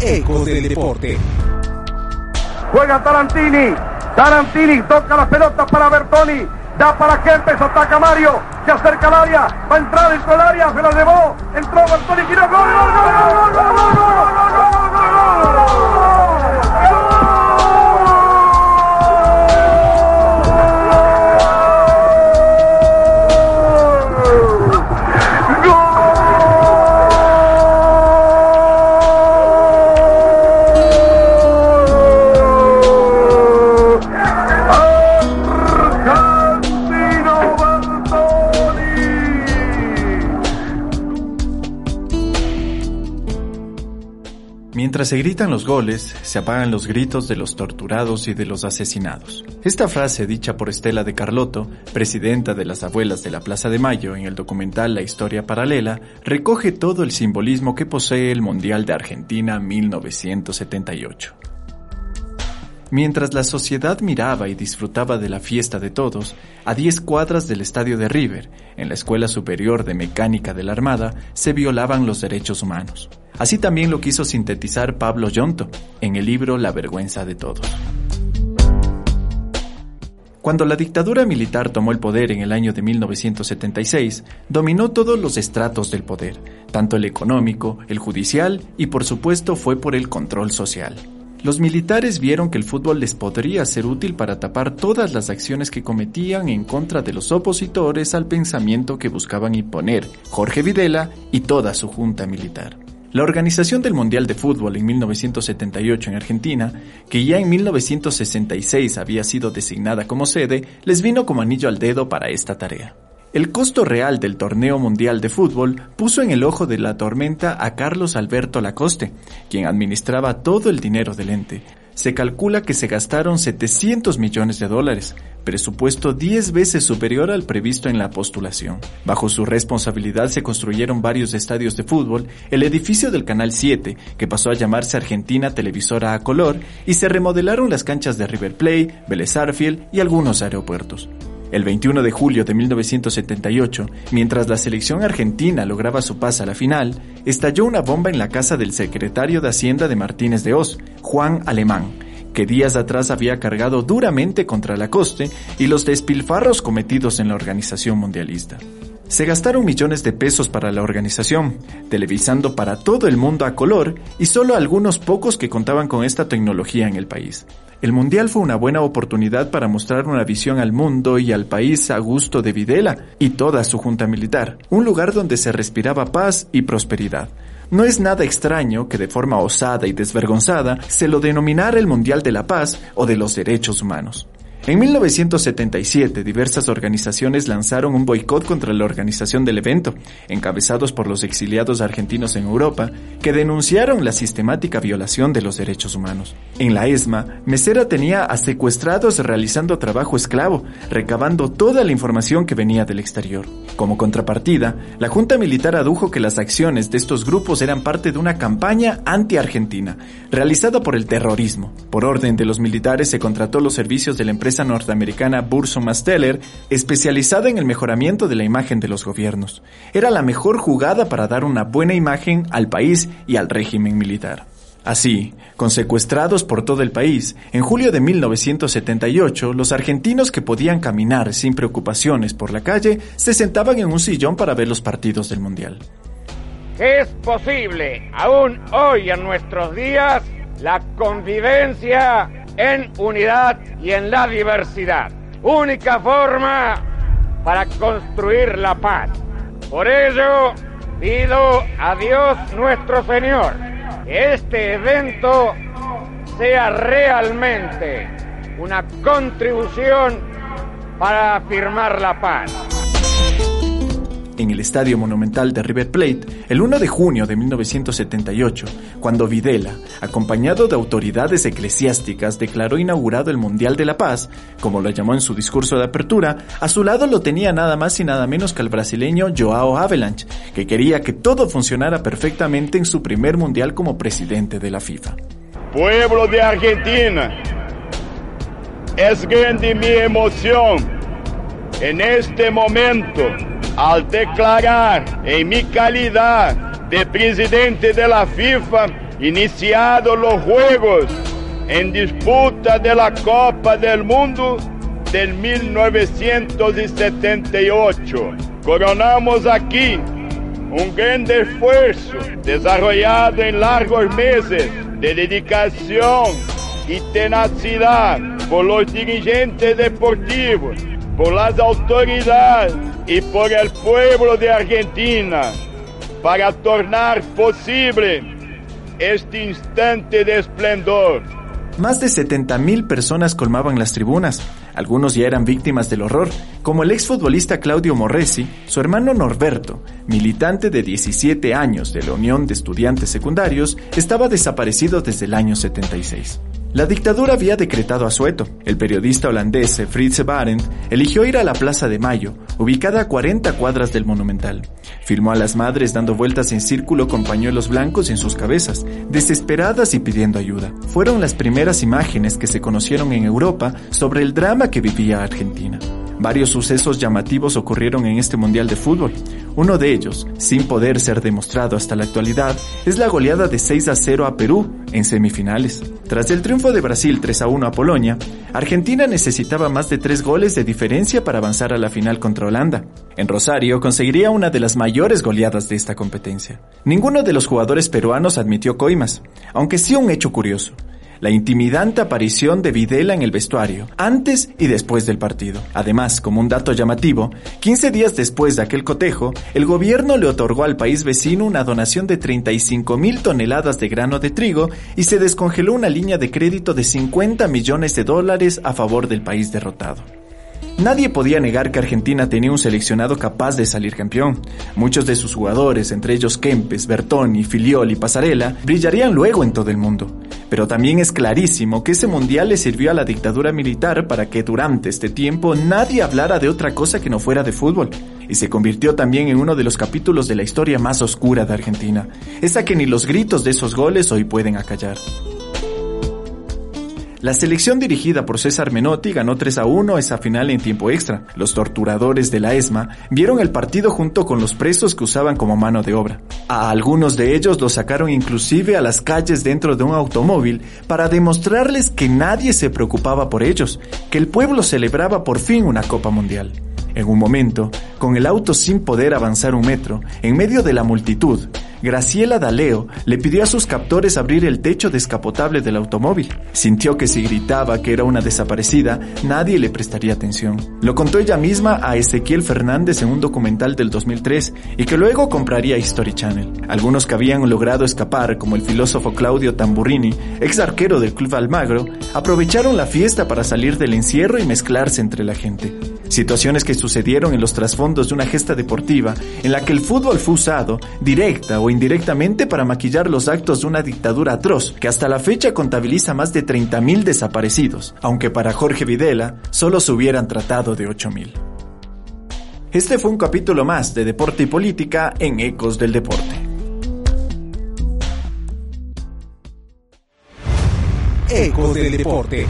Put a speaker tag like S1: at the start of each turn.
S1: Ecos del Deporte.
S2: Juega Tarantini. Tarantini toca las pelotas para Bertoni. Da para Kempes, ataca Mario. Se acerca al área. Va a entrar dentro del área. Se la llevó. Entró Bertoni. Tiró. ¡Gol, gol, gol, gol, gol, gol, gol,
S3: Mientras se gritan los goles, se apagan los gritos de los torturados y de los asesinados. Esta frase, dicha por Estela de Carlotto, presidenta de las abuelas de la Plaza de Mayo en el documental La Historia Paralela, recoge todo el simbolismo que posee el Mundial de Argentina 1978. Mientras la sociedad miraba y disfrutaba de la fiesta de todos, a 10 cuadras del estadio de River, en la Escuela Superior de Mecánica de la Armada, se violaban los derechos humanos. Así también lo quiso sintetizar Pablo Yonto en el libro La vergüenza de todos. Cuando la dictadura militar tomó el poder en el año de 1976, dominó todos los estratos del poder, tanto el económico, el judicial y por supuesto fue por el control social. Los militares vieron que el fútbol les podría ser útil para tapar todas las acciones que cometían en contra de los opositores al pensamiento que buscaban imponer Jorge Videla y toda su junta militar. La organización del Mundial de Fútbol en 1978 en Argentina, que ya en 1966 había sido designada como sede, les vino como anillo al dedo para esta tarea. El costo real del torneo mundial de fútbol puso en el ojo de la tormenta a Carlos Alberto Lacoste, quien administraba todo el dinero del ente. Se calcula que se gastaron 700 millones de dólares, presupuesto 10 veces superior al previsto en la postulación. Bajo su responsabilidad se construyeron varios estadios de fútbol, el edificio del Canal 7, que pasó a llamarse Argentina Televisora a Color, y se remodelaron las canchas de River Plate, Vélez y algunos aeropuertos. El 21 de julio de 1978, mientras la selección argentina lograba su pase a la final, estalló una bomba en la casa del secretario de Hacienda de Martínez de Oz, Juan Alemán, que días atrás había cargado duramente contra la coste y los despilfarros cometidos en la organización mundialista. Se gastaron millones de pesos para la organización, televisando para todo el mundo a color y solo algunos pocos que contaban con esta tecnología en el país. El Mundial fue una buena oportunidad para mostrar una visión al mundo y al país a gusto de Videla y toda su junta militar, un lugar donde se respiraba paz y prosperidad. No es nada extraño que de forma osada y desvergonzada se lo denominara el Mundial de la Paz o de los Derechos Humanos. En 1977, diversas organizaciones lanzaron un boicot contra la organización del evento, encabezados por los exiliados argentinos en Europa, que denunciaron la sistemática violación de los derechos humanos. En la ESMA, Mesera tenía a secuestrados realizando trabajo esclavo, recabando toda la información que venía del exterior. Como contrapartida, la Junta Militar adujo que las acciones de estos grupos eran parte de una campaña anti-argentina, realizada por el terrorismo. Por orden de los militares se contrató los servicios de la empresa norteamericana Burson Masteller, especializada en el mejoramiento de la imagen de los gobiernos. Era la mejor jugada para dar una buena imagen al país y al régimen militar. Así, con secuestrados por todo el país, en julio de 1978, los argentinos que podían caminar sin preocupaciones por la calle se sentaban en un sillón para ver los partidos del Mundial.
S4: Es posible, aún hoy en nuestros días, la convivencia en unidad y en la diversidad. Única forma para construir la paz. Por ello, pido a Dios nuestro Señor que este evento sea realmente una contribución para afirmar la paz
S3: en el Estadio Monumental de River Plate el 1 de junio de 1978, cuando Videla, acompañado de autoridades eclesiásticas, declaró inaugurado el Mundial de la Paz, como lo llamó en su discurso de apertura, a su lado lo tenía nada más y nada menos que el brasileño Joao Avalanche, que quería que todo funcionara perfectamente en su primer Mundial como presidente de la FIFA.
S5: Pueblo de Argentina, es grande mi emoción en este momento al declarar en mi calidad de presidente de la FIFA iniciados los Juegos en disputa de la Copa del Mundo del 1978. Coronamos aquí un gran esfuerzo desarrollado en largos meses de dedicación y tenacidad por los dirigentes deportivos, por las autoridades y por el pueblo de Argentina para tornar posible este instante de esplendor.
S3: Más de 70.000 personas colmaban las tribunas. Algunos ya eran víctimas del horror, como el exfutbolista Claudio Morresi, su hermano Norberto, militante de 17 años de la Unión de Estudiantes Secundarios, estaba desaparecido desde el año 76. La dictadura había decretado asueto. El periodista holandés Fritz Barend eligió ir a la Plaza de Mayo, ubicada a 40 cuadras del Monumental. Filmó a las madres dando vueltas en círculo con pañuelos blancos en sus cabezas, desesperadas y pidiendo ayuda. Fueron las primeras imágenes que se conocieron en Europa sobre el drama que vivía Argentina. Varios sucesos llamativos ocurrieron en este Mundial de Fútbol. Uno de ellos, sin poder ser demostrado hasta la actualidad, es la goleada de 6 a 0 a Perú en semifinales. Tras el triunfo de Brasil 3 a 1 a Polonia, Argentina necesitaba más de tres goles de diferencia para avanzar a la final contra Holanda. En Rosario conseguiría una de las mayores goleadas de esta competencia. Ninguno de los jugadores peruanos admitió coimas, aunque sí un hecho curioso la intimidante aparición de Videla en el vestuario, antes y después del partido. Además, como un dato llamativo, 15 días después de aquel cotejo, el gobierno le otorgó al país vecino una donación de 35 mil toneladas de grano de trigo y se descongeló una línea de crédito de 50 millones de dólares a favor del país derrotado. Nadie podía negar que Argentina tenía un seleccionado capaz de salir campeón. Muchos de sus jugadores, entre ellos Kempes, Bertoni, Filiol y Pasarela, brillarían luego en todo el mundo. Pero también es clarísimo que ese mundial le sirvió a la dictadura militar para que durante este tiempo nadie hablara de otra cosa que no fuera de fútbol. Y se convirtió también en uno de los capítulos de la historia más oscura de Argentina, esa que ni los gritos de esos goles hoy pueden acallar. La selección dirigida por César Menotti ganó 3 a 1 esa final en tiempo extra. Los torturadores de la ESMA vieron el partido junto con los presos que usaban como mano de obra. A algunos de ellos los sacaron inclusive a las calles dentro de un automóvil para demostrarles que nadie se preocupaba por ellos, que el pueblo celebraba por fin una Copa Mundial. En un momento, con el auto sin poder avanzar un metro, en medio de la multitud, Graciela Daleo le pidió a sus captores abrir el techo descapotable del automóvil. Sintió que si gritaba que era una desaparecida, nadie le prestaría atención. Lo contó ella misma a Ezequiel Fernández en un documental del 2003 y que luego compraría History Channel. Algunos que habían logrado escapar, como el filósofo Claudio Tamburrini, ex arquero del Club Almagro, aprovecharon la fiesta para salir del encierro y mezclarse entre la gente. Situaciones que sucedieron en los trasfondos de una gesta deportiva en la que el fútbol fue usado, directa o indirectamente, para maquillar los actos de una dictadura atroz que hasta la fecha contabiliza más de 30.000 desaparecidos, aunque para Jorge Videla solo se hubieran tratado de 8.000. Este fue un capítulo más de Deporte y Política en Ecos del Deporte.
S1: Ecos del Deporte.